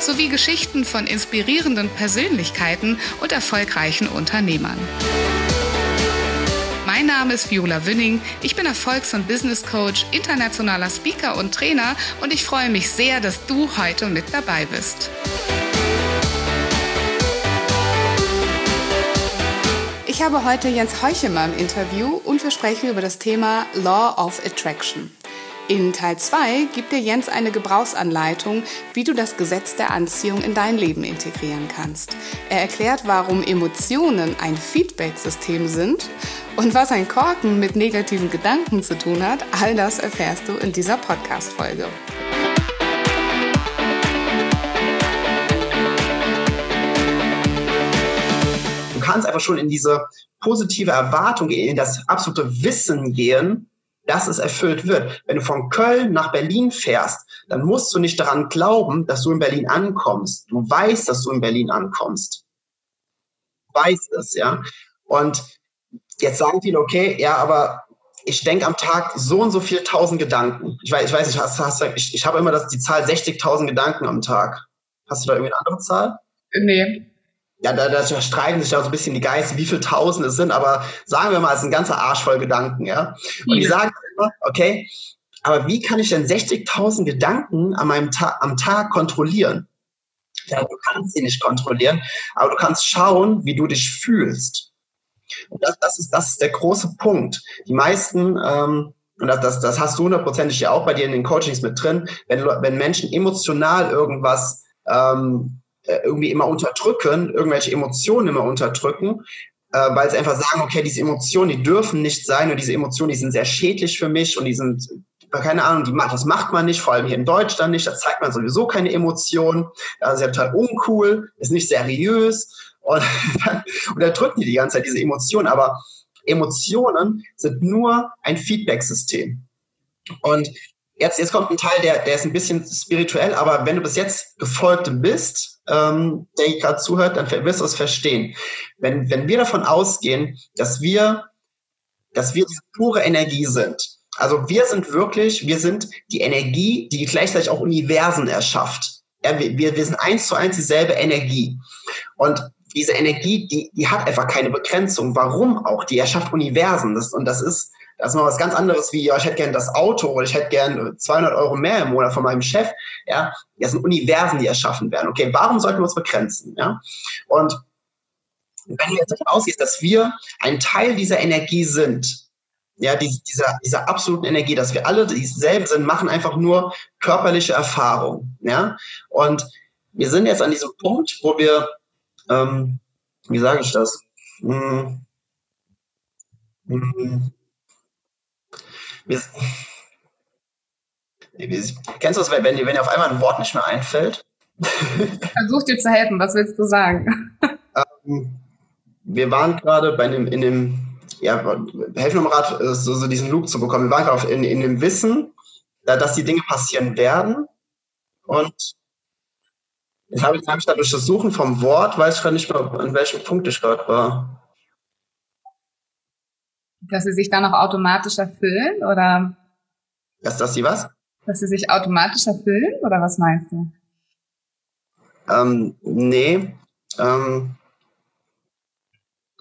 sowie Geschichten von inspirierenden Persönlichkeiten und erfolgreichen Unternehmern. Mein Name ist Viola Wünning. Ich bin Erfolgs- und Business Coach, internationaler Speaker und Trainer und ich freue mich sehr, dass du heute mit dabei bist. Ich habe heute Jens Heuchemer im Interview und wir sprechen über das Thema Law of Attraction. In Teil 2 gibt dir Jens eine Gebrauchsanleitung, wie du das Gesetz der Anziehung in dein Leben integrieren kannst. Er erklärt, warum Emotionen ein Feedback-System sind und was ein Korken mit negativen Gedanken zu tun hat. All das erfährst du in dieser Podcast-Folge. Du kannst einfach schon in diese positive Erwartung in das absolute Wissen gehen, dass es erfüllt wird. Wenn du von Köln nach Berlin fährst, dann musst du nicht daran glauben, dass du in Berlin ankommst. Du weißt, dass du in Berlin ankommst. Du weißt es, ja. Und jetzt sagen viele, okay, ja, aber ich denke am Tag so und so viel tausend Gedanken. Ich weiß, ich weiß nicht, hast, hast, ich, ich habe immer das, die Zahl 60.000 Gedanken am Tag. Hast du da irgendwie eine andere Zahl? Nee ja, da, da streiten sich ja so ein bisschen die Geister, wie viele Tausend es sind, aber sagen wir mal, es ist ein ganzer Arsch voll Gedanken, ja. Und die sagen immer, okay, aber wie kann ich denn 60.000 Gedanken an meinem Ta am Tag kontrollieren? Ja, du kannst sie nicht kontrollieren, aber du kannst schauen, wie du dich fühlst. Und das, das, ist, das ist der große Punkt. Die meisten, ähm, und das, das, hast du hundertprozentig ja auch bei dir in den Coachings mit drin, wenn, wenn Menschen emotional irgendwas ähm, äh, irgendwie immer unterdrücken, irgendwelche Emotionen immer unterdrücken, äh, weil sie einfach sagen, okay, diese Emotionen, die dürfen nicht sein und diese Emotionen, die sind sehr schädlich für mich und die sind, keine Ahnung, die, das macht man nicht, vor allem hier in Deutschland nicht, da zeigt man sowieso keine Emotionen, das ist ja total uncool, ist nicht seriös und dann unterdrücken die die ganze Zeit diese Emotionen, aber Emotionen sind nur ein Feedback-System. Und jetzt, jetzt kommt ein Teil, der, der ist ein bisschen spirituell, aber wenn du bis jetzt gefolgt bist, ähm, der gerade zuhört, dann wirst du es verstehen. Wenn, wenn wir davon ausgehen, dass wir, dass wir pure Energie sind, also wir sind wirklich, wir sind die Energie, die gleichzeitig auch Universen erschafft. Ja, wir, wir sind eins zu eins dieselbe Energie. Und diese Energie, die, die hat einfach keine Begrenzung. Warum auch? Die erschafft Universen. Das, und das ist, das ist mal was ganz anderes wie, ja, ich hätte gern das Auto oder ich hätte gern 200 Euro mehr im Monat von meinem Chef. Ja, das sind Universen, die erschaffen werden. Okay, warum sollten wir uns begrenzen? Ja, und wenn du jetzt davon ausgehst, dass wir ein Teil dieser Energie sind, ja, die, dieser, dieser absoluten Energie, dass wir alle dieselben sind, machen einfach nur körperliche Erfahrung, ja, und wir sind jetzt an diesem Punkt, wo wir, ähm, wie sage ich das? Hm, hm, wir, kennst du das, wenn, wenn dir auf einmal ein Wort nicht mehr einfällt? Versuch dir zu helfen, was willst du sagen? Ähm, wir waren gerade bei einem, in dem, ja, helfen mir mal äh, so, so diesen Loop zu bekommen. Wir waren gerade in, in dem Wissen, dass die Dinge passieren werden. Und jetzt habe ich, hab ich da durch das Suchen vom Wort, weiß ich gerade nicht mehr, an welchem Punkt ich gerade war. Dass sie sich dann auch automatisch erfüllen, oder? Dass, dass sie was? Dass sie sich automatisch erfüllen, oder was meinst du? Ähm, nee. Ähm,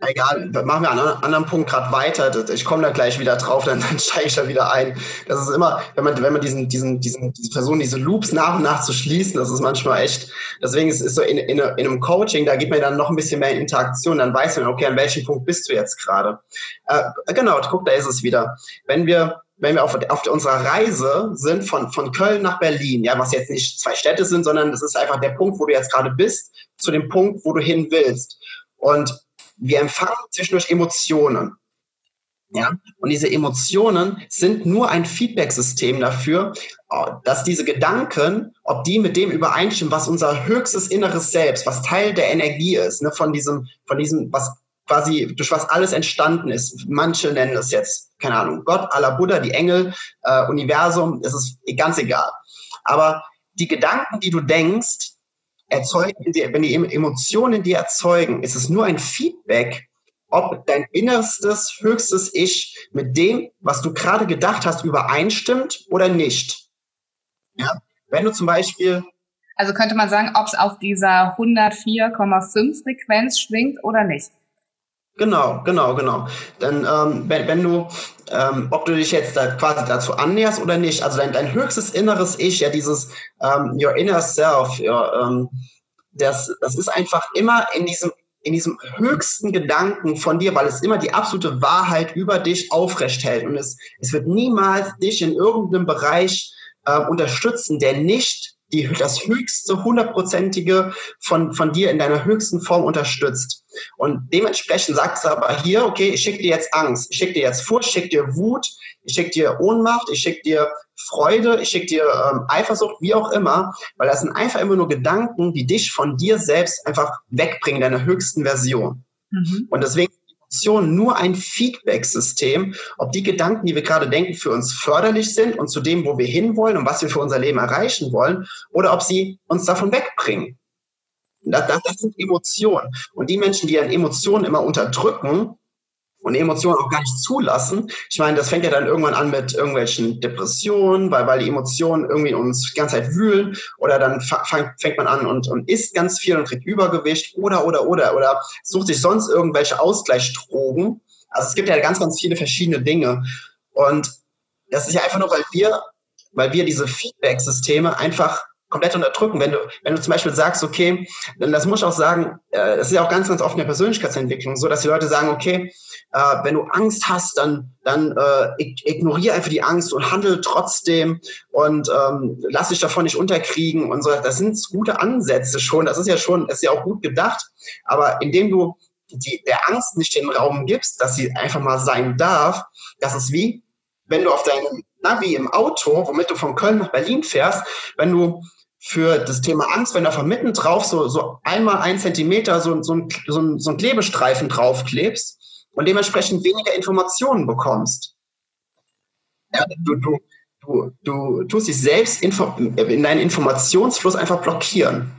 Egal, machen wir an einem anderen Punkt gerade weiter. Ich komme da gleich wieder drauf, dann, dann steige ich da wieder ein. Das ist immer, wenn man, wenn man diesen, diesen, diesen, diese Person, diese Loops nach und nach zu schließen, das ist manchmal echt. Deswegen ist es so in, in, in einem Coaching, da geht man dann noch ein bisschen mehr in Interaktion, dann weiß man, okay, an welchem Punkt bist du jetzt gerade. Äh, genau, guck, da ist es wieder. Wenn wir wenn wir auf, auf unserer Reise sind von, von Köln nach Berlin, ja, was jetzt nicht zwei Städte sind, sondern das ist einfach der Punkt, wo du jetzt gerade bist, zu dem Punkt, wo du hin willst. Und wir empfangen zwischendurch Emotionen. Ja, und diese Emotionen sind nur ein Feedback-System dafür, dass diese Gedanken, ob die mit dem übereinstimmen, was unser höchstes inneres Selbst, was Teil der Energie ist, ne, von diesem, von diesem, was quasi, durch was alles entstanden ist. Manche nennen es jetzt, keine Ahnung, Gott, Allah, Buddha, die Engel, äh, Universum, es ist ganz egal. Aber die Gedanken, die du denkst, erzeugen, wenn die Emotionen dir erzeugen, ist es nur ein Feedback, ob dein innerstes, höchstes Ich mit dem, was du gerade gedacht hast, übereinstimmt oder nicht. Ja? Wenn du zum Beispiel also könnte man sagen, ob es auf dieser 104,5 Frequenz schwingt oder nicht. Genau, genau, genau. Dann, ähm, wenn, wenn du, ähm, ob du dich jetzt da quasi dazu annäherst oder nicht, also dein, dein höchstes inneres Ich, ja, dieses ähm, Your Inner Self, ja, ähm, das, das ist einfach immer in diesem, in diesem höchsten Gedanken von dir, weil es immer die absolute Wahrheit über dich aufrecht hält. Und es, es wird niemals dich in irgendeinem Bereich äh, unterstützen, der nicht die, das höchste, hundertprozentige von, von dir in deiner höchsten Form unterstützt. Und dementsprechend sagst du aber hier, okay, ich schicke dir jetzt Angst, ich schicke dir jetzt Furcht, ich schicke dir Wut, ich schicke dir Ohnmacht, ich schicke dir Freude, ich schicke dir ähm, Eifersucht, wie auch immer, weil das sind einfach immer nur Gedanken, die dich von dir selbst einfach wegbringen, deiner höchsten Version. Mhm. Und deswegen Emotion nur ein Feedback-System, ob die Gedanken, die wir gerade denken, für uns förderlich sind und zu dem, wo wir hinwollen und was wir für unser Leben erreichen wollen, oder ob sie uns davon wegbringen. Das, das, das sind Emotionen. Und die Menschen, die an Emotionen immer unterdrücken, und Emotionen auch gar nicht zulassen. Ich meine, das fängt ja dann irgendwann an mit irgendwelchen Depressionen, weil, weil die Emotionen irgendwie uns die ganze Zeit wühlen oder dann fängt man an und, und isst ganz viel und kriegt Übergewicht oder, oder, oder, oder sucht sich sonst irgendwelche Ausgleichsdrogen. Also es gibt ja ganz, ganz viele verschiedene Dinge. Und das ist ja einfach nur, weil wir, weil wir diese Feedback-Systeme einfach komplett unterdrücken. Wenn du, wenn du zum Beispiel sagst, okay, dann das muss ich auch sagen, äh, das ist ja auch ganz, ganz oft in der Persönlichkeitsentwicklung so, dass die Leute sagen, okay, äh, wenn du Angst hast, dann, dann äh, ignoriere einfach die Angst und handel trotzdem und ähm, lass dich davon nicht unterkriegen und so. Das sind gute Ansätze schon. Das ist ja schon, ist ja auch gut gedacht. Aber indem du die, der Angst nicht den Raum gibst, dass sie einfach mal sein darf, das ist wie, wenn du auf deinem Navi im Auto, womit du von Köln nach Berlin fährst, wenn du für das Thema Angst, wenn du von mitten drauf so, so einmal ein Zentimeter so, so, ein, so, ein, so ein Klebestreifen draufklebst und dementsprechend weniger Informationen bekommst. Ja, du, du, du, du tust dich selbst in deinen Informationsfluss einfach blockieren.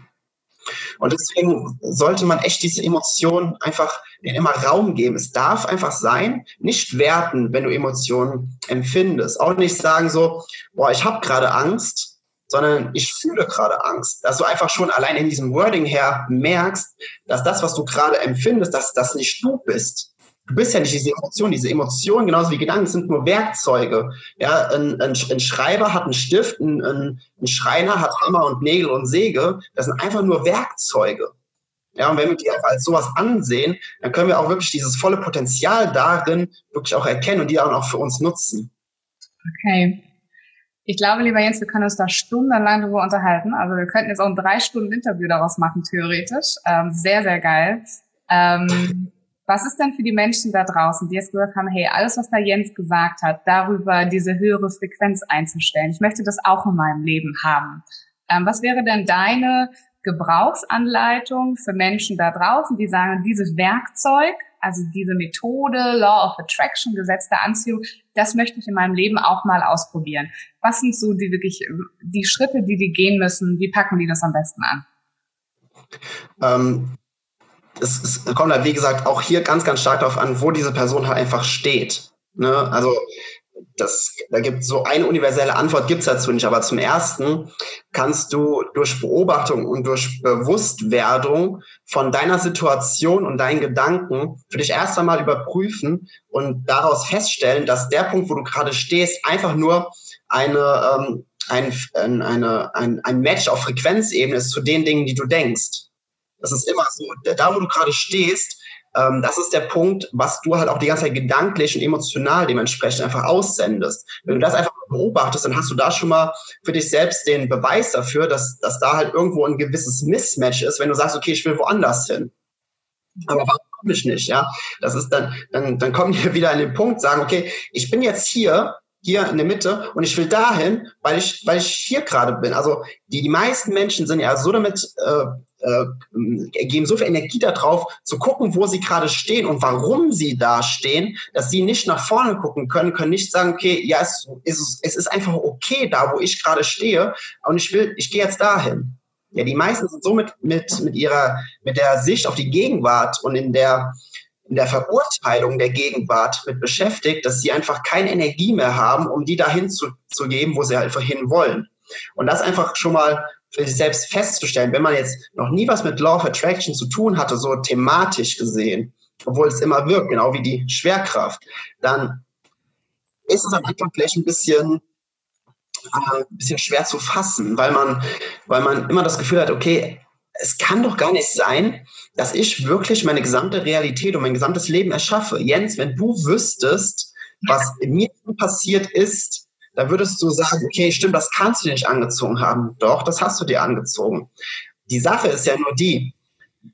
Und deswegen sollte man echt diese Emotionen einfach immer Raum geben. Es darf einfach sein, nicht werten, wenn du Emotionen empfindest. Auch nicht sagen so, boah, ich habe gerade Angst, sondern ich fühle gerade Angst. Dass du einfach schon allein in diesem Wording her merkst, dass das, was du gerade empfindest, dass das nicht du bist. Du bist ja nicht diese Emotion. Diese Emotionen, genauso wie Gedanken, sind nur Werkzeuge. Ja, ein, ein, ein Schreiber hat einen Stift, ein, ein, ein Schreiner hat Hammer und Nägel und Säge. Das sind einfach nur Werkzeuge. Ja, und wenn wir die als sowas ansehen, dann können wir auch wirklich dieses volle Potenzial darin wirklich auch erkennen und die auch für uns nutzen. Okay. Ich glaube, lieber Jens, wir können uns da stundenlang darüber unterhalten. Also wir könnten jetzt auch ein drei Stunden Interview daraus machen, theoretisch. Ähm, sehr, sehr geil. Ähm, was ist denn für die Menschen da draußen, die jetzt gesagt haben, hey, alles, was da Jens gesagt hat, darüber diese höhere Frequenz einzustellen, ich möchte das auch in meinem Leben haben. Ähm, was wäre denn deine Gebrauchsanleitung für Menschen da draußen, die sagen, dieses Werkzeug also diese Methode, Law of Attraction, Gesetz der Anziehung, das möchte ich in meinem Leben auch mal ausprobieren. Was sind so die wirklich, die Schritte, die die gehen müssen? Wie packen die das am besten an? Ähm, es, es kommt halt, wie gesagt, auch hier ganz, ganz stark darauf an, wo diese Person halt einfach steht. Ne? Also das, da gibt so eine universelle Antwort gibt's dazu nicht, aber zum ersten kannst du durch Beobachtung und durch Bewusstwerdung von deiner Situation und deinen Gedanken für dich erst einmal überprüfen und daraus feststellen, dass der Punkt, wo du gerade stehst, einfach nur eine, ähm, ein, eine, ein, ein Match auf Frequenzebene ist zu den Dingen, die du denkst. Das ist immer so, da wo du gerade stehst, ähm, das ist der Punkt, was du halt auch die ganze Zeit gedanklich und emotional dementsprechend einfach aussendest. Wenn du das einfach beobachtest, dann hast du da schon mal für dich selbst den Beweis dafür, dass, dass da halt irgendwo ein gewisses Mismatch ist, wenn du sagst, okay, ich will woanders hin. Aber warum komme ich nicht, ja? Das ist dann, dann, dann kommen wir wieder an den Punkt, sagen, okay, ich bin jetzt hier, hier in der Mitte und ich will dahin, weil ich, weil ich hier gerade bin. Also die, die meisten Menschen sind ja so damit, äh, äh, geben so viel Energie darauf, zu gucken, wo sie gerade stehen und warum sie da stehen, dass sie nicht nach vorne gucken können, können nicht sagen, okay, ja, es, es, es ist einfach okay da, wo ich gerade stehe und ich will, ich gehe jetzt dahin. Ja, die meisten sind so mit, mit, mit ihrer, mit der Sicht auf die Gegenwart und in der, in der Verurteilung der Gegenwart mit beschäftigt, dass sie einfach keine Energie mehr haben, um die dahin zu, zu geben, wo sie einfach hin wollen. Und das einfach schon mal für sich selbst festzustellen, wenn man jetzt noch nie was mit Law of Attraction zu tun hatte, so thematisch gesehen, obwohl es immer wirkt, genau wie die Schwerkraft, dann ist es am Anfang vielleicht ein bisschen, äh, ein bisschen schwer zu fassen, weil man, weil man immer das Gefühl hat, okay, es kann doch gar nicht sein, dass ich wirklich meine gesamte Realität und mein gesamtes Leben erschaffe. Jens, wenn du wüsstest, was in mir passiert ist, dann würdest du sagen, okay, stimmt, das kannst du nicht angezogen haben. Doch, das hast du dir angezogen. Die Sache ist ja nur die,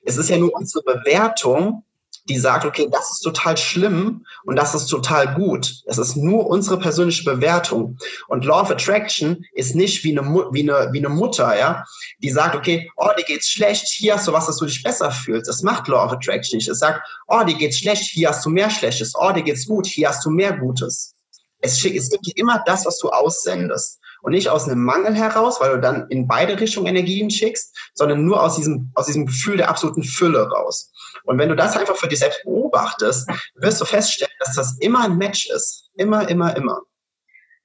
es ist ja nur unsere Bewertung, die sagt, okay, das ist total schlimm und das ist total gut. Es ist nur unsere persönliche Bewertung. Und Law of Attraction ist nicht wie eine, wie eine, wie eine Mutter, ja, die sagt, okay, oh, dir geht's schlecht, hier hast du was, dass du dich besser fühlst. Das macht Law of Attraction nicht. Es sagt, oh, dir geht's schlecht, hier hast du mehr Schlechtes. Oh, dir geht's gut, hier hast du mehr Gutes. Es, es gibt immer das, was du aussendest. Und nicht aus einem Mangel heraus, weil du dann in beide Richtungen Energien schickst, sondern nur aus diesem, aus diesem Gefühl der absoluten Fülle raus. Und wenn du das einfach für dich selbst beobachtest, wirst du feststellen, dass das immer ein Match ist. Immer, immer, immer.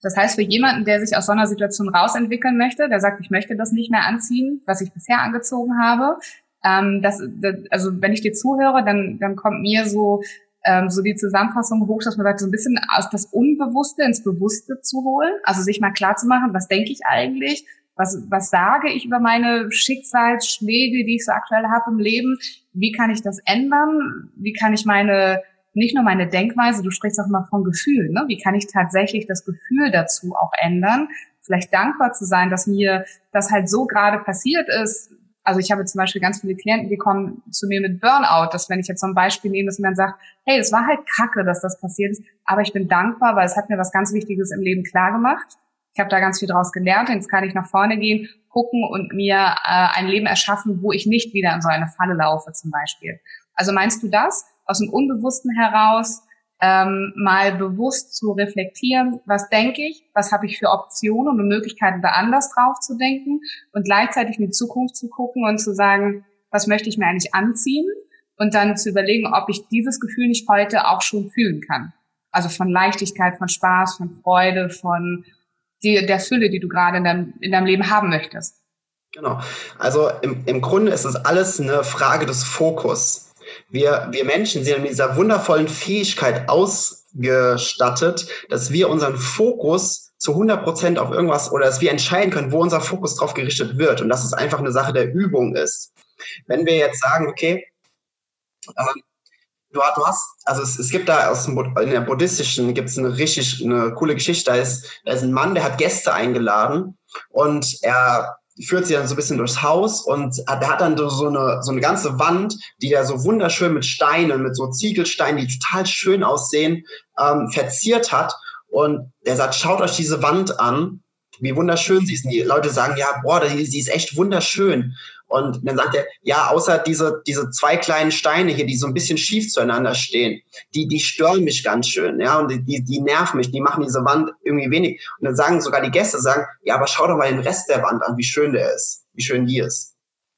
Das heißt, für jemanden, der sich aus so einer Situation rausentwickeln möchte, der sagt, ich möchte das nicht mehr anziehen, was ich bisher angezogen habe, ähm, das, das, also wenn ich dir zuhöre, dann, dann kommt mir so ähm, so die Zusammenfassung hoch, dass man sagt, so ein bisschen aus das Unbewusste ins Bewusste zu holen, also sich mal klar zu machen, was denke ich eigentlich, was, was sage ich über meine Schicksalsschläge, die ich so aktuell habe im Leben, wie kann ich das ändern, wie kann ich meine, nicht nur meine Denkweise, du sprichst auch immer von Gefühl, ne? wie kann ich tatsächlich das Gefühl dazu auch ändern, vielleicht dankbar zu sein, dass mir das halt so gerade passiert ist, also ich habe zum Beispiel ganz viele Klienten, die kommen zu mir mit Burnout, dass wenn ich jetzt so ein Beispiel nehme, dass man sagt, hey, es war halt kacke, dass das passiert ist, aber ich bin dankbar, weil es hat mir was ganz Wichtiges im Leben klar gemacht. Ich habe da ganz viel draus gelernt jetzt kann ich nach vorne gehen, gucken und mir äh, ein Leben erschaffen, wo ich nicht wieder in so eine Falle laufe zum Beispiel. Also meinst du das aus dem Unbewussten heraus, ähm, mal bewusst zu reflektieren, was denke ich, was habe ich für Optionen und Möglichkeiten, da anders drauf zu denken und gleichzeitig in die Zukunft zu gucken und zu sagen, was möchte ich mir eigentlich anziehen und dann zu überlegen, ob ich dieses Gefühl nicht heute auch schon fühlen kann. Also von Leichtigkeit, von Spaß, von Freude, von die, der Fülle, die du gerade in deinem, in deinem Leben haben möchtest. Genau. Also im, im Grunde ist es alles eine Frage des Fokus. Wir, wir Menschen sind mit dieser wundervollen Fähigkeit ausgestattet, dass wir unseren Fokus zu 100 Prozent auf irgendwas oder dass wir entscheiden können, wo unser Fokus drauf gerichtet wird und dass es einfach eine Sache der Übung ist. Wenn wir jetzt sagen, okay, ähm, du, du hast, also es, es gibt da aus dem, in der buddhistischen gibt es eine richtig eine coole Geschichte. Da ist, da ist ein Mann, der hat Gäste eingeladen und er führt sie dann so ein bisschen durchs Haus und der hat dann so eine, so eine ganze Wand, die der so wunderschön mit Steinen, mit so Ziegelsteinen, die total schön aussehen, ähm, verziert hat. Und der sagt, schaut euch diese Wand an, wie wunderschön sie ist. Und die Leute sagen, ja, boah, sie ist echt wunderschön. Und dann sagt er, ja, außer diese, diese zwei kleinen Steine hier, die so ein bisschen schief zueinander stehen, die, die stören mich ganz schön, ja, und die, die nerven mich, die machen diese Wand irgendwie wenig. Und dann sagen sogar die Gäste, sagen, ja, aber schau doch mal den Rest der Wand an, wie schön der ist, wie schön die ist.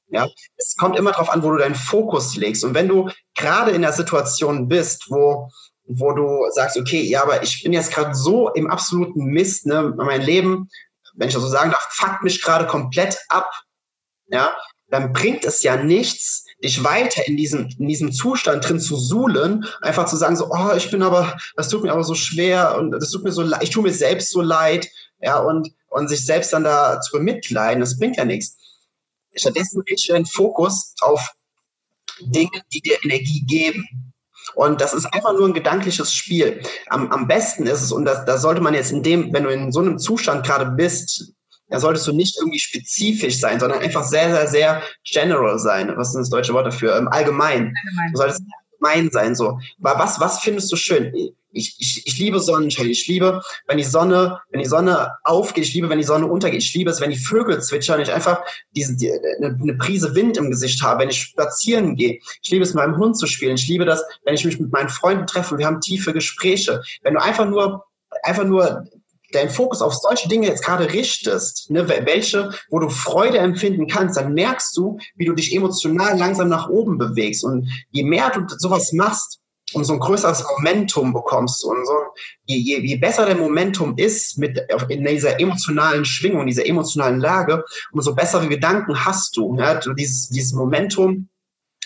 Ja, es kommt immer darauf an, wo du deinen Fokus legst. Und wenn du gerade in der Situation bist, wo, wo du sagst, okay, ja, aber ich bin jetzt gerade so im absoluten Mist, ne, mein Leben, wenn ich das so sagen darf, fuckt mich gerade komplett ab, ja, dann bringt es ja nichts, dich weiter in diesem, in diesem Zustand drin zu suhlen, einfach zu sagen so, oh, ich bin aber, das tut mir aber so schwer und das tut mir so leid, ich tue mir selbst so leid, ja, und, und sich selbst dann da zu bemitleiden, das bringt ja nichts. Stattdessen richtest du deinen Fokus auf Dinge, die dir Energie geben. Und das ist einfach nur ein gedankliches Spiel. Am, am besten ist es, und da sollte man jetzt in dem, wenn du in so einem Zustand gerade bist, da solltest du nicht irgendwie spezifisch sein, sondern einfach sehr, sehr, sehr general sein. Was ist das deutsche Wort dafür? Ähm, allgemein. allgemein. Du solltest mein sein. So, was, was findest du schön? Ich, ich, ich liebe Sonnenschein. Ich liebe, wenn die Sonne, wenn die Sonne aufgeht. Ich liebe, wenn die Sonne untergeht. Ich liebe es, wenn die Vögel zwitschern. Ich einfach diese, die, eine, eine Prise Wind im Gesicht habe, wenn ich spazieren gehe. Ich liebe es, mit meinem Hund zu spielen. Ich liebe das, wenn ich mich mit meinen Freunden treffe. Wir haben tiefe Gespräche. Wenn du einfach nur, einfach nur deinen Fokus auf solche Dinge jetzt gerade richtest, ne, welche, wo du Freude empfinden kannst, dann merkst du, wie du dich emotional langsam nach oben bewegst. Und je mehr du sowas machst, umso ein größeres Momentum bekommst und so, je, je, je besser der Momentum ist mit in dieser emotionalen Schwingung, dieser emotionalen Lage, umso bessere Gedanken hast du. Ja? Dieses, dieses Momentum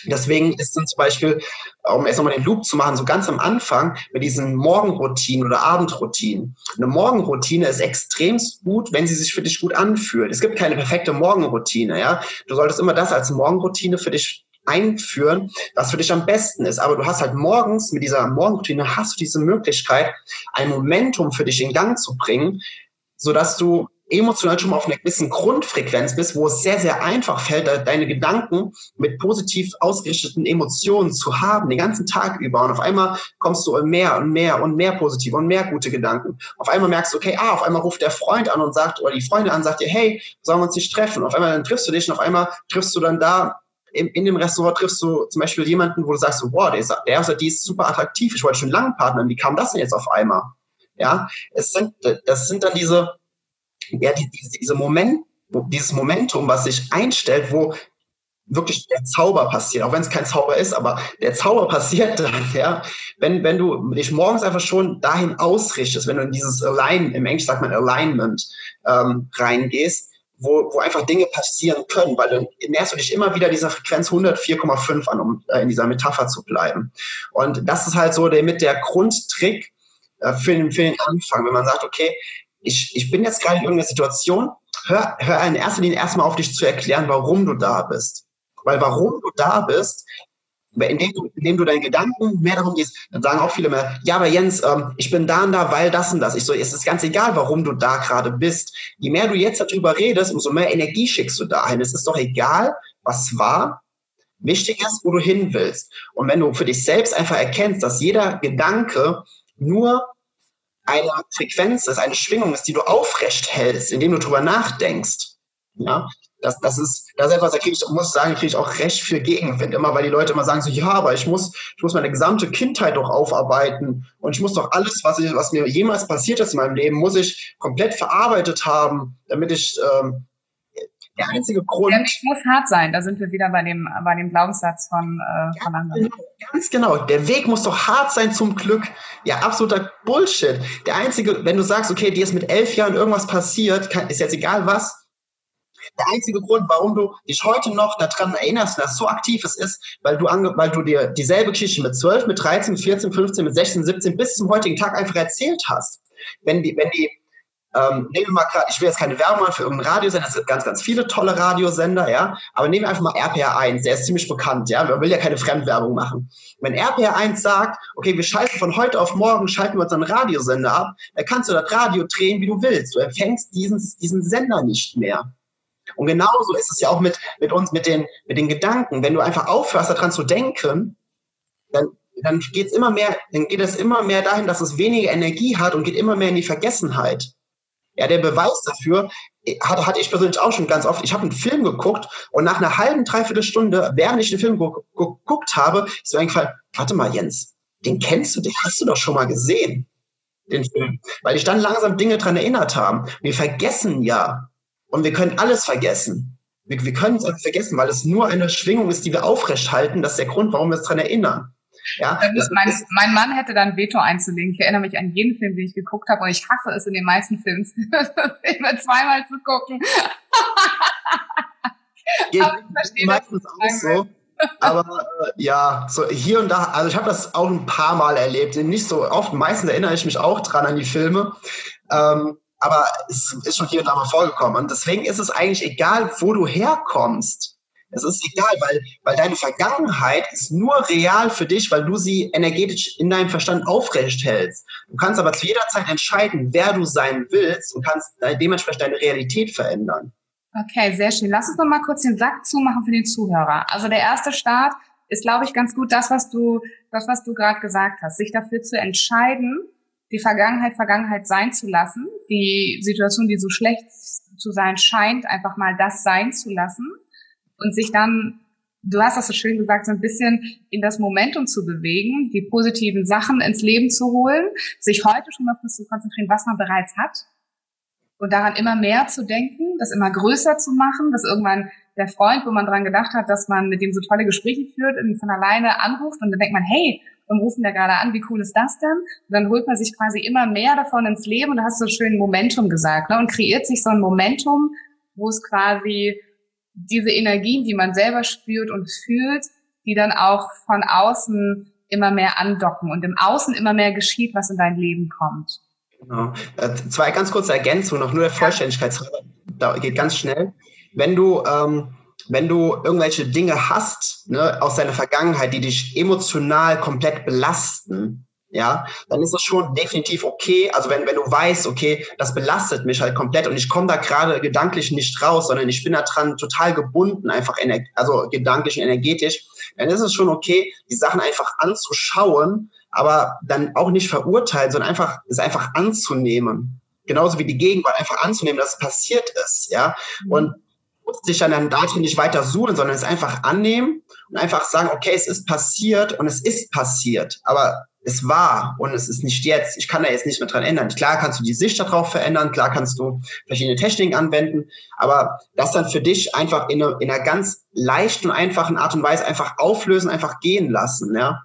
Deswegen ist dann zum Beispiel, um erst nochmal den Loop zu machen, so ganz am Anfang mit diesen Morgenroutinen oder Abendroutinen. Eine Morgenroutine ist extrem gut, wenn sie sich für dich gut anfühlt. Es gibt keine perfekte Morgenroutine, ja. Du solltest immer das als Morgenroutine für dich einführen, was für dich am besten ist. Aber du hast halt morgens mit dieser Morgenroutine hast du diese Möglichkeit, ein Momentum für dich in Gang zu bringen, sodass du emotional schon mal auf einer gewissen Grundfrequenz bist, wo es sehr, sehr einfach fällt, deine Gedanken mit positiv ausgerichteten Emotionen zu haben, den ganzen Tag über. Und auf einmal kommst du mehr und mehr und mehr positive und mehr gute Gedanken. Auf einmal merkst du, okay, ah, auf einmal ruft der Freund an und sagt, oder die Freundin an, sagt dir, hey, sollen wir uns nicht treffen? Auf einmal dann triffst du dich und auf einmal triffst du dann da in, dem Restaurant triffst du zum Beispiel jemanden, wo du sagst, wow, der ist, der ist, die ist super attraktiv, ich wollte schon lange partnern, wie kam das denn jetzt auf einmal? Ja, es sind, das sind dann diese, ja, die, diese Moment, dieses Momentum, was sich einstellt, wo wirklich der Zauber passiert, auch wenn es kein Zauber ist, aber der Zauber passiert dann, ja, wenn, wenn du dich morgens einfach schon dahin ausrichtest, wenn du in dieses Align, im Englisch sagt man Alignment, ähm, reingehst, wo, wo einfach Dinge passieren können, weil dann näherst du dich immer wieder dieser Frequenz 104,5 an, um äh, in dieser Metapher zu bleiben. Und das ist halt so der mit der Grundtrick äh, für, den, für den Anfang, wenn man sagt, okay, ich, ich bin jetzt gerade in irgendeiner Situation, hör, hör in erster Linie erstmal auf, dich zu erklären, warum du da bist. Weil warum du da bist, indem du, indem du deinen Gedanken mehr darum gehst, dann sagen auch viele mehr, ja, aber Jens, ähm, ich bin da und da, weil das und das. Ich so, es ist ganz egal, warum du da gerade bist. Je mehr du jetzt darüber redest, umso mehr Energie schickst du dahin. Es ist doch egal, was war. Wichtig ist, wo du hin willst. Und wenn du für dich selbst einfach erkennst, dass jeder Gedanke nur eine Frequenz ist, eine Schwingung ist, die du aufrecht hältst, indem du drüber nachdenkst. Ja, das, das ist, das ist etwas, da kriege ich, muss sagen, kriege ich auch recht viel Gegenwind. Immer, weil die Leute immer sagen so, ja, aber ich muss, ich muss meine gesamte Kindheit doch aufarbeiten und ich muss doch alles, was ich, was mir jemals passiert ist in meinem Leben, muss ich komplett verarbeitet haben, damit ich, ähm, der einzige Grund. Der Weg muss hart sein. Da sind wir wieder bei dem, bei dem Glaubenssatz von, äh, von anderen. Genau, ganz genau. Der Weg muss doch hart sein zum Glück. Ja, absoluter Bullshit. Der einzige, wenn du sagst, okay, dir ist mit elf Jahren irgendwas passiert, kann, ist jetzt egal was. Der einzige Grund, warum du dich heute noch daran erinnerst, dass es so aktiv ist, weil du, ange weil du dir dieselbe Geschichte mit 12, mit 13, mit 14, 15, mit 16, 17 bis zum heutigen Tag einfach erzählt hast. Wenn die, wenn die ähm, nehmen wir mal gerade, ich will jetzt keine Werbung machen für irgendeinen Radiosender, es gibt ganz, ganz viele tolle Radiosender, ja, aber nehmen wir einfach mal RPR1, der ist ziemlich bekannt, ja, man will ja keine Fremdwerbung machen. Wenn RPR1 sagt, okay, wir schalten von heute auf morgen, schalten wir unseren Radiosender ab, dann kannst du das Radio drehen, wie du willst. Du empfängst diesen, diesen Sender nicht mehr. Und genauso ist es ja auch mit, mit uns, mit den, mit den Gedanken. Wenn du einfach aufhörst, daran zu denken, dann, dann geht's immer mehr, dann geht es immer mehr dahin, dass es weniger Energie hat und geht immer mehr in die Vergessenheit. Ja, der Beweis dafür hatte, hatte ich persönlich auch schon ganz oft. Ich habe einen Film geguckt und nach einer halben, dreiviertel Stunde, während ich den Film geguckt habe, ist mir eingefallen, warte mal, Jens, den kennst du, den hast du doch schon mal gesehen, den Film. Weil ich dann langsam Dinge dran erinnert haben. Wir vergessen ja. Und wir können alles vergessen. Wir, wir können es vergessen, weil es nur eine Schwingung ist, die wir aufrecht halten. Das ist der Grund, warum wir uns dran erinnern. Ja, mein, mein, Mann hätte dann Veto einzulegen. Ich erinnere mich an jeden Film, den ich geguckt habe und ich hasse es in den meisten Filmen, Filme zweimal zu gucken. Geht meistens auch so. Aber äh, ja, so hier und da, also ich habe das auch ein paar Mal erlebt. Nicht so oft, meistens erinnere ich mich auch dran an die Filme. Ähm, aber es ist schon hier und da mal vorgekommen. Und deswegen ist es eigentlich egal, wo du herkommst. Es ist egal, weil, weil deine Vergangenheit ist nur real für dich, weil du sie energetisch in deinem Verstand aufrecht hältst. Du kannst aber zu jeder Zeit entscheiden, wer du sein willst und kannst dementsprechend deine Realität verändern. Okay, sehr schön. Lass uns noch mal kurz den Sack zumachen für den Zuhörer. Also der erste Start, ist, glaube ich, ganz gut das, was du, das, was du gerade gesagt hast, sich dafür zu entscheiden, die Vergangenheit Vergangenheit sein zu lassen, die Situation, die so schlecht zu sein scheint, einfach mal das sein zu lassen und sich dann, du hast das so schön gesagt, so ein bisschen in das Momentum zu bewegen, die positiven Sachen ins Leben zu holen, sich heute schon mal zu konzentrieren, was man bereits hat und daran immer mehr zu denken, das immer größer zu machen, dass irgendwann der Freund, wo man dran gedacht hat, dass man mit dem so tolle Gespräche führt, von alleine anruft und dann denkt man, hey, und rufen da gerade an, wie cool ist das denn? Und dann holt man sich quasi immer mehr davon ins Leben und da hast du so schön Momentum gesagt, ne? Und kreiert sich so ein Momentum, wo es quasi diese Energien, die man selber spürt und fühlt, die dann auch von außen immer mehr andocken und im Außen immer mehr geschieht, was in dein Leben kommt. Genau. Äh, zwei ganz kurze Ergänzungen, noch nur der Vollständigkeit, da geht ganz schnell. Wenn du ähm, wenn du irgendwelche Dinge hast ne, aus deiner Vergangenheit, die dich emotional komplett belasten, ja, dann ist es schon definitiv okay. Also wenn, wenn du weißt, okay, das belastet mich halt komplett und ich komme da gerade gedanklich nicht raus, sondern ich bin da dran total gebunden, einfach also gedanklich und energetisch, dann ist es schon okay, die Sachen einfach anzuschauen, aber dann auch nicht verurteilen, sondern einfach es einfach anzunehmen. Genauso wie die Gegenwart einfach anzunehmen, dass es passiert ist, ja. Mhm. Und muss sich dann darin nicht weiter suchen, sondern es einfach annehmen und einfach sagen, okay, es ist passiert und es ist passiert, aber es war und es ist nicht jetzt. Ich kann da jetzt nicht mehr dran ändern. Klar kannst du die Sicht darauf verändern, klar kannst du verschiedene Techniken anwenden, aber das dann für dich einfach in, eine, in einer ganz leichten und einfachen Art und Weise einfach auflösen, einfach gehen lassen, ja.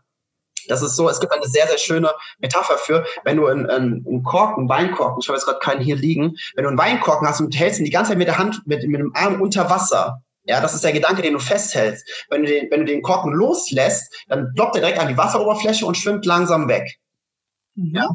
Das ist so, es gibt eine sehr, sehr schöne Metapher für, wenn du einen, einen Korken, einen Weinkorken, ich habe jetzt gerade keinen hier liegen, wenn du einen Weinkorken hast und hältst ihn die ganze Zeit mit der Hand, mit, mit dem Arm unter Wasser, ja, das ist der Gedanke, den du festhältst. Wenn du den, wenn du den Korken loslässt, dann ploppt er direkt an die Wasseroberfläche und schwimmt langsam weg. Mhm. Ja,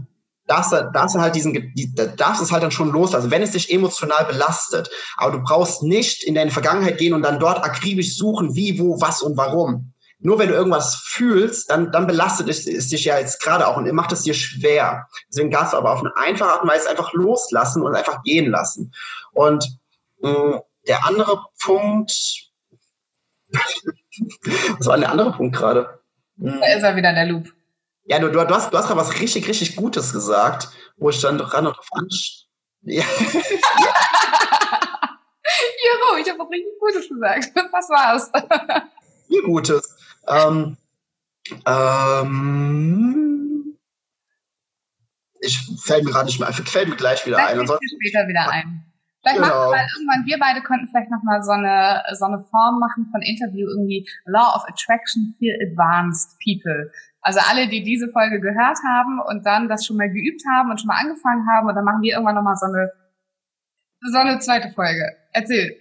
darfst du, darfst du halt diesen, die, darfst es halt dann schon loslassen, wenn es dich emotional belastet. Aber du brauchst nicht in deine Vergangenheit gehen und dann dort akribisch suchen, wie, wo, was und warum nur wenn du irgendwas fühlst, dann, dann belastet es, es dich ja jetzt gerade auch und macht es dir schwer. Deswegen darfst du aber auf eine einfache Art und Weise einfach loslassen und einfach gehen lassen. Und mh, mm, der andere Punkt, was war denn der andere Punkt gerade? Da ist er wieder, der Loop. Ja, du, du, hast, du hast gerade was richtig, richtig Gutes gesagt, wo ich dann ran und drauf ansch... Ja. Jero, ich habe was richtig Gutes gesagt. Was war's? Viel Gutes. Ähm, ähm, ich fällt mir gerade nicht mehr, fällt mir gleich wieder vielleicht ein. Ansonsten später wieder ein. Vielleicht genau. machen wir irgendwann, wir beide könnten vielleicht nochmal so eine, so eine Form machen von Interview, irgendwie Law of Attraction for Advanced People. Also alle, die diese Folge gehört haben und dann das schon mal geübt haben und schon mal angefangen haben und dann machen wir irgendwann nochmal so eine, so eine zweite Folge. Erzähl.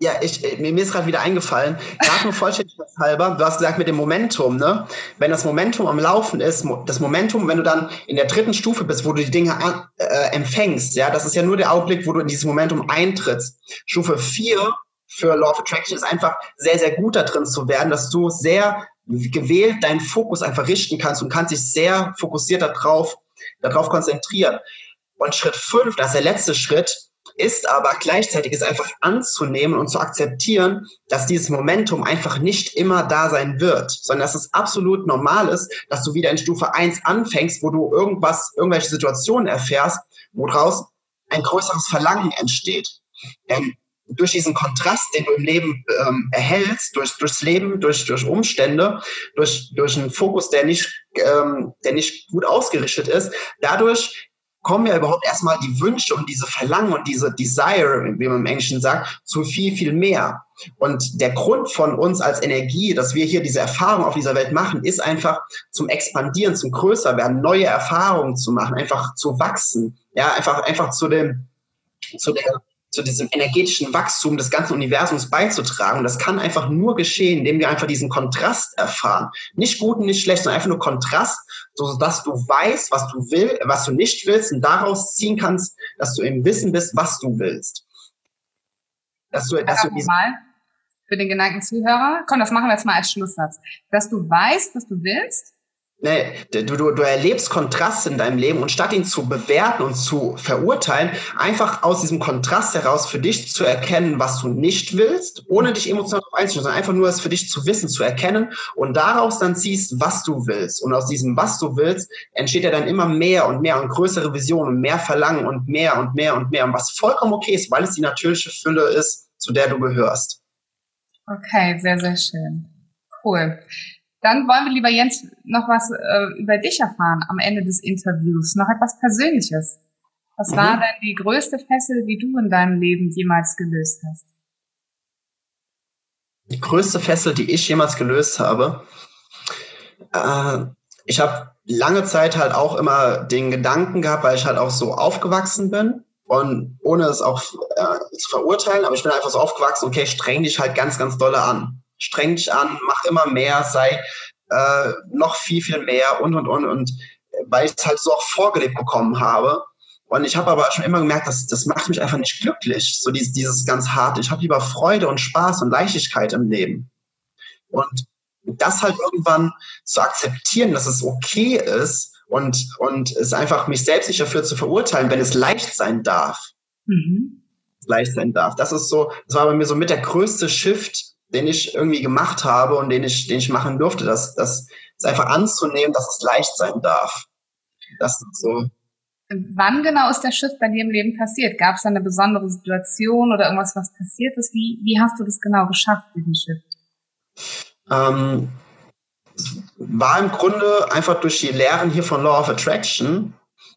Ja, ich, äh, mir ist gerade wieder eingefallen, gerade nur vollständigkeitshalber, du hast gesagt mit dem Momentum, ne? Wenn das Momentum am Laufen ist, das Momentum, wenn du dann in der dritten Stufe bist, wo du die Dinge an, äh, empfängst, ja, das ist ja nur der Augenblick, wo du in dieses Momentum eintrittst. Stufe vier für Law of Attraction ist einfach sehr, sehr gut da drin zu werden, dass du sehr gewählt deinen Fokus einfach richten kannst und kannst dich sehr fokussiert darauf, darauf konzentrieren. Und Schritt fünf, das ist der letzte Schritt, ist aber gleichzeitig es einfach anzunehmen und zu akzeptieren, dass dieses Momentum einfach nicht immer da sein wird, sondern dass es absolut normal ist, dass du wieder in Stufe 1 anfängst, wo du irgendwas, irgendwelche Situationen erfährst, woraus ein größeres Verlangen entsteht. Denn durch diesen Kontrast, den du im Leben ähm, erhältst, durch, durchs Leben, durch, durch Umstände, durch, durch einen Fokus, der nicht, ähm, der nicht gut ausgerichtet ist, dadurch kommen ja überhaupt erstmal die Wünsche und diese Verlangen und diese Desire, wie man im Englischen sagt, zu viel, viel mehr. Und der Grund von uns als Energie, dass wir hier diese Erfahrung auf dieser Welt machen, ist einfach zum Expandieren, zum Größerwerden, neue Erfahrungen zu machen, einfach zu wachsen, ja, einfach, einfach zu dem, zu der, zu diesem energetischen Wachstum des ganzen Universums beizutragen. Und das kann einfach nur geschehen, indem wir einfach diesen Kontrast erfahren. Nicht gut und nicht schlecht, sondern einfach nur Kontrast, so dass du weißt, was du willst, was du nicht willst und daraus ziehen kannst, dass du im Wissen bist, was du willst. Dass du, dass du mal für den geneigten Zuhörer, komm, das machen wir jetzt mal als Schlusssatz, dass du weißt, was du willst Nee, du, du, du erlebst Kontraste in deinem Leben und statt ihn zu bewerten und zu verurteilen, einfach aus diesem Kontrast heraus für dich zu erkennen, was du nicht willst, ohne dich emotional einzustellen, sondern einfach nur es für dich zu wissen, zu erkennen und daraus dann ziehst, was du willst. Und aus diesem, was du willst, entsteht ja dann immer mehr und mehr und größere Visionen und mehr Verlangen und mehr und mehr und mehr. Und was vollkommen okay ist, weil es die natürliche Fülle ist, zu der du gehörst. Okay, sehr, sehr schön. Cool. Dann wollen wir lieber Jens noch was äh, über dich erfahren am Ende des Interviews. Noch etwas Persönliches. Was mhm. war denn die größte Fessel, die du in deinem Leben jemals gelöst hast? Die größte Fessel, die ich jemals gelöst habe. Äh, ich habe lange Zeit halt auch immer den Gedanken gehabt, weil ich halt auch so aufgewachsen bin und ohne es auch äh, zu verurteilen, aber ich bin einfach so aufgewachsen, okay, streng dich halt ganz, ganz dolle an streng dich an, mach immer mehr, sei äh, noch viel, viel mehr und, und, und. Und weil ich es halt so auch vorgelebt bekommen habe. Und ich habe aber schon immer gemerkt, dass das macht mich einfach nicht glücklich, so dieses, dieses ganz harte. Ich habe lieber Freude und Spaß und Leichtigkeit im Leben. Und das halt irgendwann zu akzeptieren, dass es okay ist und, und es einfach mich selbst nicht dafür zu verurteilen, wenn es leicht sein darf. Mhm. Leicht sein darf. Das ist so, das war bei mir so mit der größte Shift, den ich irgendwie gemacht habe und den ich, den ich machen durfte, das, das ist einfach anzunehmen, dass es leicht sein darf. Das ist so. Wann genau ist der Shift bei dir im Leben passiert? Gab es da eine besondere Situation oder irgendwas, was passiert ist? Wie, wie hast du das genau geschafft, diesen Shift? Ähm, war im Grunde einfach durch die Lehren hier von Law of Attraction,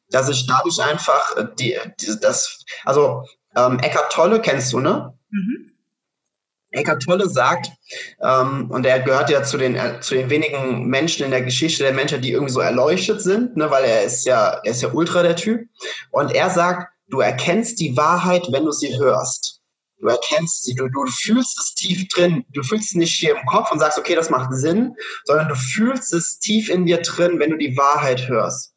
dass ich dadurch einfach die, die das, also ähm, Eckhart Tolle kennst du, ne? Mhm. Eckart Tolle sagt, ähm, und er gehört ja zu den, äh, zu den wenigen Menschen in der Geschichte der Menschheit, die irgendwie so erleuchtet sind, ne, weil er ist ja, er ist ja ultra der Typ. Und er sagt, du erkennst die Wahrheit, wenn du sie hörst. Du erkennst sie, du, du fühlst es tief drin. Du fühlst es nicht hier im Kopf und sagst, okay, das macht Sinn, sondern du fühlst es tief in dir drin, wenn du die Wahrheit hörst.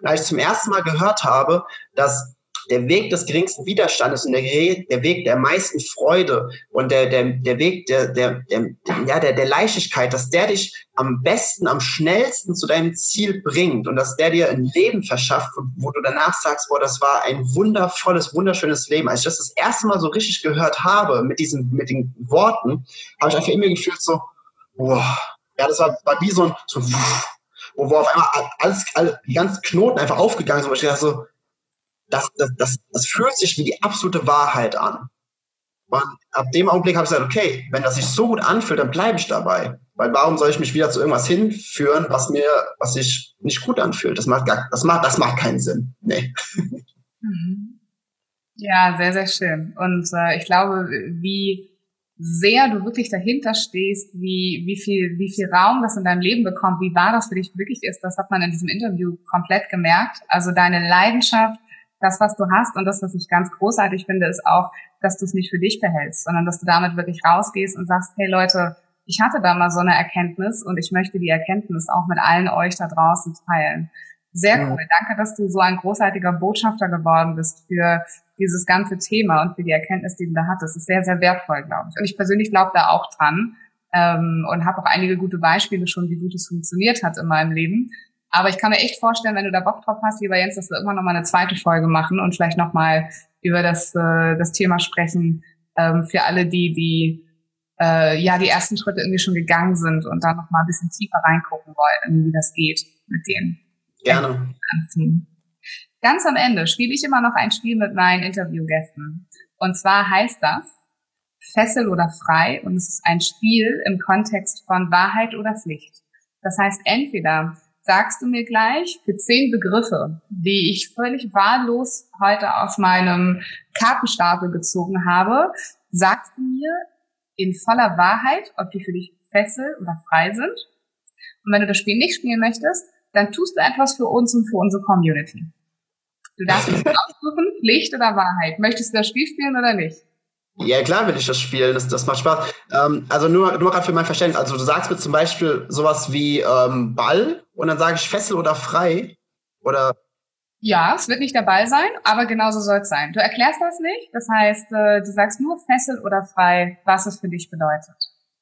Und als ich zum ersten Mal gehört habe, dass der Weg des geringsten Widerstandes und der, der Weg der meisten Freude und der, der, der Weg der, der, der, ja, der, der Leichtigkeit, dass der dich am besten, am schnellsten zu deinem Ziel bringt und dass der dir ein Leben verschafft, wo du danach sagst, boah, das war ein wundervolles, wunderschönes Leben. Als ich das das erste Mal so richtig gehört habe mit diesen, mit den Worten, habe ich einfach immer gefühlt so, boah, ja, das war, war wie so ein, so, wo, wo auf einmal alles, alles, die ganzen Knoten einfach aufgegangen sind, wo ich dachte so, das, das, das, das fühlt sich wie die absolute Wahrheit an. Und ab dem Augenblick habe ich gesagt, okay, wenn das sich so gut anfühlt, dann bleibe ich dabei. Weil warum soll ich mich wieder zu irgendwas hinführen, was mir, was sich nicht gut anfühlt? Das macht gar, das macht, das macht keinen Sinn. Nee. Mhm. Ja, sehr, sehr schön. Und äh, ich glaube, wie sehr du wirklich dahinter stehst, wie, wie viel, wie viel Raum das in deinem Leben bekommt, wie wahr das für dich wirklich ist, das hat man in diesem Interview komplett gemerkt. Also deine Leidenschaft, das, was du hast und das, was ich ganz großartig finde, ist auch, dass du es nicht für dich behältst, sondern dass du damit wirklich rausgehst und sagst, hey Leute, ich hatte da mal so eine Erkenntnis und ich möchte die Erkenntnis auch mit allen euch da draußen teilen. Sehr cool. Danke, dass du so ein großartiger Botschafter geworden bist für dieses ganze Thema und für die Erkenntnis, die du da hattest. Das ist sehr, sehr wertvoll, glaube ich. Und ich persönlich glaube da auch dran ähm, und habe auch einige gute Beispiele schon, wie gut es funktioniert hat in meinem Leben. Aber ich kann mir echt vorstellen, wenn du da Bock drauf hast, lieber Jens, dass wir irgendwann nochmal eine zweite Folge machen und vielleicht nochmal über das, äh, das Thema sprechen, ähm, für alle die, die äh, ja die ersten Schritte irgendwie schon gegangen sind und da nochmal ein bisschen tiefer reingucken wollen, wie das geht mit denen. Gerne. Ganz am Ende spiele ich immer noch ein Spiel mit meinen Interviewgästen. Und zwar heißt das Fessel oder Frei und es ist ein Spiel im Kontext von Wahrheit oder Pflicht. Das heißt, entweder sagst du mir gleich für zehn Begriffe, die ich völlig wahllos heute aus meinem Kartenstapel gezogen habe, sagst du mir in voller Wahrheit, ob die für dich fessel oder frei sind. Und wenn du das Spiel nicht spielen möchtest, dann tust du etwas für uns und für unsere Community. Du darfst dich aussuchen, Licht oder Wahrheit. Möchtest du das Spiel spielen oder nicht? Ja, klar will ich das spielen, das, das macht Spaß. Ähm, also nur, nur gerade für mein Verständnis, also du sagst mir zum Beispiel sowas wie ähm, Ball und dann sage ich Fessel oder frei oder... Ja, es wird nicht der Ball sein, aber genauso soll es sein. Du erklärst das nicht, das heißt, äh, du sagst nur Fessel oder frei, was es für dich bedeutet.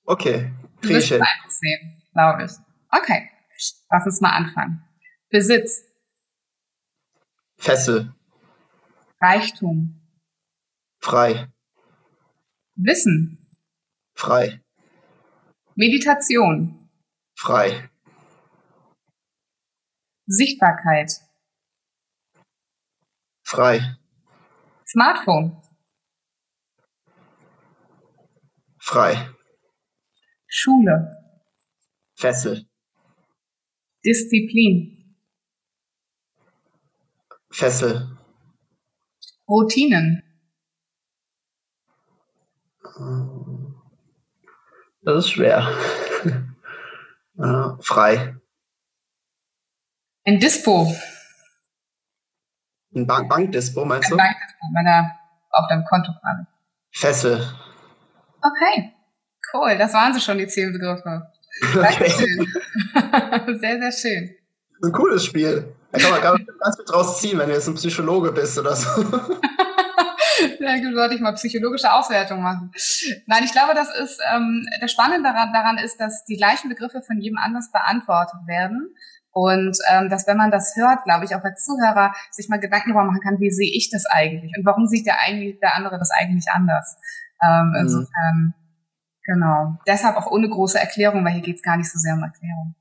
Okay, kriege ich hin. sehen, glaube ich. Okay. Lass uns mal anfangen. Besitz. Fessel. Reichtum. Frei. Wissen. Frei. Meditation. Frei. Sichtbarkeit. Frei. Smartphone. Frei. Schule. Fessel. Disziplin. Fessel. Routinen. Das ist schwer. äh, frei. Ein Dispo. Ein Bank Bankdispo, meinst Ein du? Bankdispo, wenn er auf deinem Konto gerade. Fessel. Okay, cool. Das waren sie schon, die zehn Begriffe. Okay. Sehr, sehr schön. Ein cooles Spiel. Da kann man ganz viel draus ziehen, wenn du jetzt ein Psychologe bist oder so. Gut, sollte ich mal psychologische Auswertung machen. Nein, ich glaube, das ist ähm, das Spannende daran, daran ist, dass die gleichen Begriffe von jedem anders beantwortet werden. Und ähm, dass wenn man das hört, glaube ich, auch als Zuhörer sich mal Gedanken darüber machen kann, wie sehe ich das eigentlich und warum sieht der eigentlich der andere das eigentlich anders. Ähm, Mhm. insofern, genau. Deshalb auch ohne große Erklärung, weil hier geht's gar nicht so sehr um Erklärung.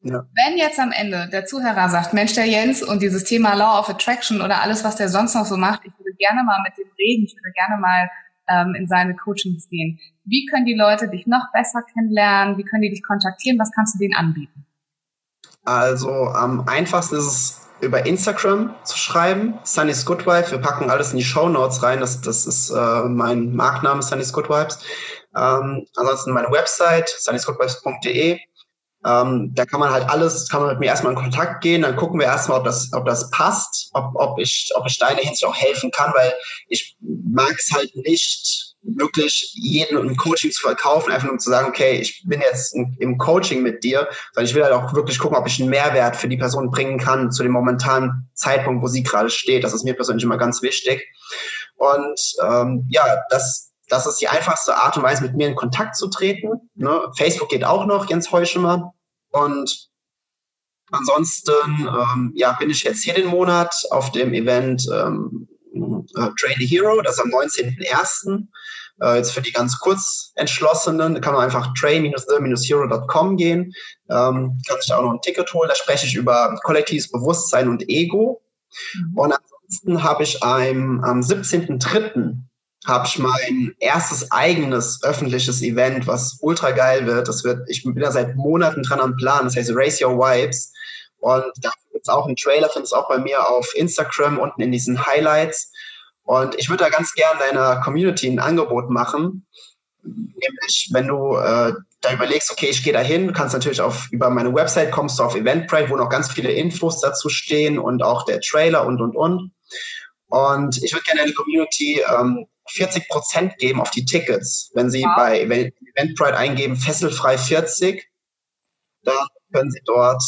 Ja. Wenn jetzt am Ende der Zuhörer sagt, Mensch, der Jens und dieses Thema Law of Attraction oder alles, was der sonst noch so macht, ich würde gerne mal mit dem reden, ich würde gerne mal ähm, in seine Coachings gehen. Wie können die Leute dich noch besser kennenlernen? Wie können die dich kontaktieren? Was kannst du denen anbieten? Also am einfachsten ist es über Instagram zu schreiben, Sunny's Good Vibes. Wir packen alles in die Show Notes rein. Das, das ist äh, mein Markenname, Sunny's Good Vibes. Ähm, ansonsten meine Website, sunnysgoodvibes.de. Ähm, da kann man halt alles, kann man mit mir erstmal in Kontakt gehen, dann gucken wir erstmal, ob das, ob das passt, ob, ob ich, ob ich da in der Hinsicht auch helfen kann, weil ich mag es halt nicht, wirklich jeden ein Coaching zu verkaufen, einfach nur zu sagen, okay, ich bin jetzt im- im Coaching mit dir, sondern ich will halt auch wirklich gucken, ob ich einen Mehrwert für die Person bringen kann zu dem momentanen Zeitpunkt, wo sie gerade steht. Das ist mir persönlich immer ganz wichtig. Und ähm, ja, das, das ist die einfachste Art und Weise, mit mir in Kontakt zu treten. Ne? Facebook geht auch noch, Jens Heuschemer. Und ansonsten ähm, ja, bin ich jetzt hier den Monat auf dem Event ähm, äh, Train the Hero, das ist am 19.01. Äh, jetzt für die ganz kurz entschlossenen kann man einfach train-the-hero.com gehen, ähm, kann sich da auch noch ein Ticket holen. Da spreche ich über kollektives Bewusstsein und Ego. Und ansonsten habe ich am, am 17.03. habe ich mein erstes eigenes öffentliches Event, was ultra geil wird. Das wird, ich bin da seit Monaten dran am Plan. Das heißt Raise Your Vibes. Und da gibt es auch einen Trailer, findest auch bei mir auf Instagram unten in diesen Highlights. Und ich würde da ganz gern deiner Community ein Angebot machen. Nämlich, wenn du äh, da überlegst, okay, ich gehe da hin, kannst natürlich auf über meine Website kommst du auf Eventbrite, wo noch ganz viele Infos dazu stehen und auch der Trailer und und und. Und ich würde gerne der Community ähm, 40 Prozent geben auf die Tickets, wenn sie Wow. bei Event- Eventbrite eingeben, fesselfrei 40, dann können sie dort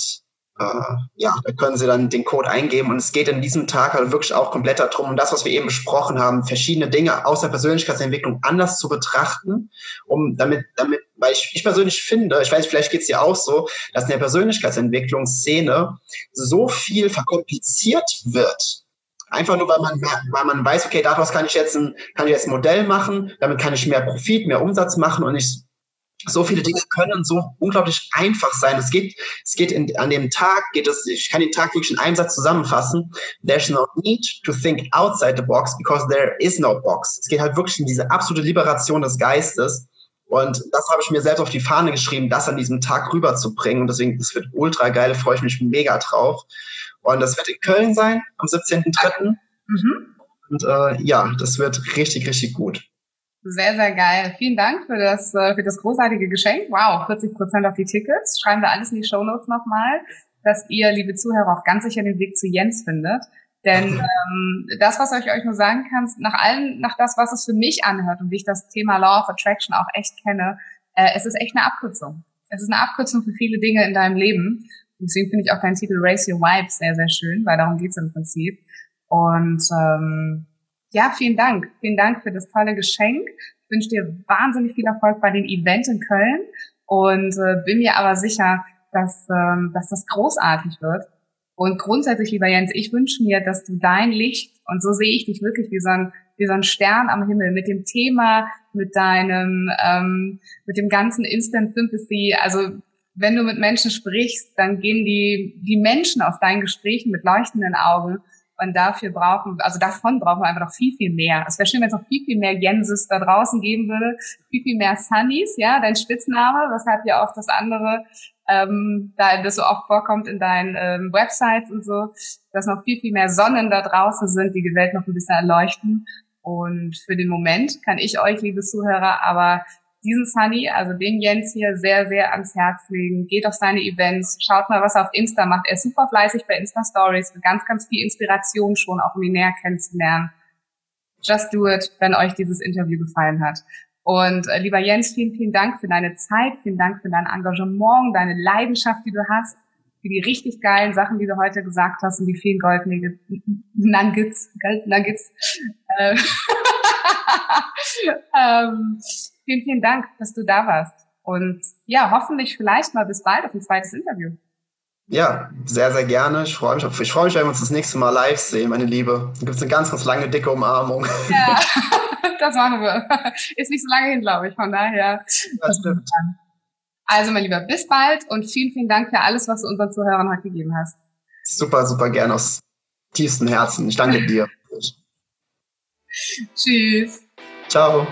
äh, ja, da können Sie dann den Code eingeben und es geht in diesem Tag halt wirklich auch komplett darum, um das, was wir eben besprochen haben, verschiedene Dinge aus der Persönlichkeitsentwicklung anders zu betrachten, um damit, damit, weil ich, ich persönlich finde, ich weiß, vielleicht geht es dir auch so, dass in der Persönlichkeitsentwicklungsszene so viel verkompliziert wird. Einfach nur, weil man, weil man weiß, okay, daraus kann ich jetzt ein, kann ich jetzt ein Modell machen, damit kann ich mehr Profit, mehr Umsatz machen und ich so viele Dinge können so unglaublich einfach sein. Es geht, es geht in, an dem Tag, geht es, ich kann den Tag wirklich in einem Satz zusammenfassen. There's no need to think outside the box because there is no box. Es geht halt wirklich in diese absolute Liberation des Geistes. Und das habe ich mir selbst auf die Fahne geschrieben, das an diesem Tag rüberzubringen. Und deswegen, das wird ultra geil, freue ich mich mega drauf. Und das wird in Köln sein, am 17.03. Mhm. Und äh, ja, das wird richtig, richtig gut. Sehr, sehr geil. Vielen Dank für das, äh, für das großartige Geschenk. Wow, 40 Prozent auf die Tickets. Schreiben wir alles in die Show Notes nochmal, dass ihr, liebe Zuhörer, auch ganz sicher den Weg zu Jens findet. Denn ähm, das, was ich euch nur sagen kann, nach allem, nach das, was es für mich anhört und wie ich das Thema Law of Attraction auch echt kenne, äh, es ist echt eine Abkürzung. Es ist eine Abkürzung für viele Dinge in deinem Leben. Deswegen finde ich auch deinen Titel Raise Your Vibes sehr, sehr schön, weil darum geht's im Prinzip. Und ähm, ja, vielen Dank. Vielen Dank für das tolle Geschenk. Ich wünsche dir wahnsinnig viel Erfolg bei dem Event in Köln und äh, bin mir aber sicher, dass, ähm, dass das großartig wird. Und grundsätzlich, lieber Jens, ich wünsche mir, dass du dein Licht, und so sehe ich dich wirklich wie so ein, wie so ein Stern am Himmel, mit dem Thema, mit deinem, ähm, mit dem ganzen Instant Sympathy, also wenn du mit Menschen sprichst, dann gehen die, die Menschen auf deinen Gesprächen mit leuchtenden Augen. Und dafür brauchen, also davon brauchen wir einfach noch viel, viel mehr. Es wäre schön, wenn es noch viel, viel mehr Jenses da draußen geben würde. Viel, viel mehr Sunnys, ja, dein Spitzname, weshalb ja auch das andere, ähm, da das so oft vorkommt in deinen ähm, Websites und so, dass noch viel, viel mehr Sonnen da draußen sind, die die Welt noch ein bisschen erleuchten. Und für den Moment kann ich euch, liebe Zuhörer, aber diesen Sunny, also den Jens hier, sehr, sehr ans Herz legen. Geht auf seine Events, schaut mal, was er auf Insta macht. Er ist super fleißig bei Insta Stories, ganz, ganz viel Inspiration schon, auch um ihn näher kennenzulernen. Just do it, wenn euch dieses Interview gefallen hat. Und äh, lieber Jens, vielen, vielen Dank für deine Zeit, vielen Dank für dein Engagement, deine Leidenschaft, die du hast, für die richtig geilen Sachen, die du heute gesagt hast und die vielen Goldnuggets, Gold Nuggets. Äh, ähm, vielen, vielen Dank, dass du da warst. Und ja, hoffentlich vielleicht mal bis bald auf ein zweites Interview. Ja, sehr, sehr gerne. Ich freue mich, ich freue mich, wenn wir uns das nächste Mal live sehen, meine Liebe. Dann gibt es eine ganz, ganz lange, dicke Umarmung. Ja, das machen wir. Ist nicht so lange hin, glaube ich, von daher. Das stimmt. Also, mein Lieber, bis bald und vielen, vielen Dank für alles, was du unseren Zuhörern heute gegeben hast. Super, super gerne aus tiefstem Herzen. Ich danke dir. Tschüss. Ciao.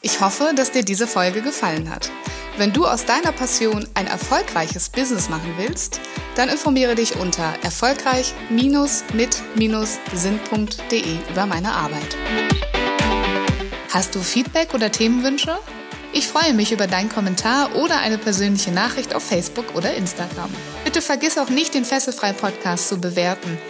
Ich hoffe, dass dir diese Folge gefallen hat. Wenn du aus deiner Passion ein erfolgreiches Business machen willst, dann informiere dich unter erfolgreich-mit-sinn.de über meine Arbeit. Hast du Feedback oder Themenwünsche? Ich freue mich über deinen Kommentar oder eine persönliche Nachricht auf Facebook oder Instagram. Bitte vergiss auch nicht, den Fesselfrei Podcast zu bewerten,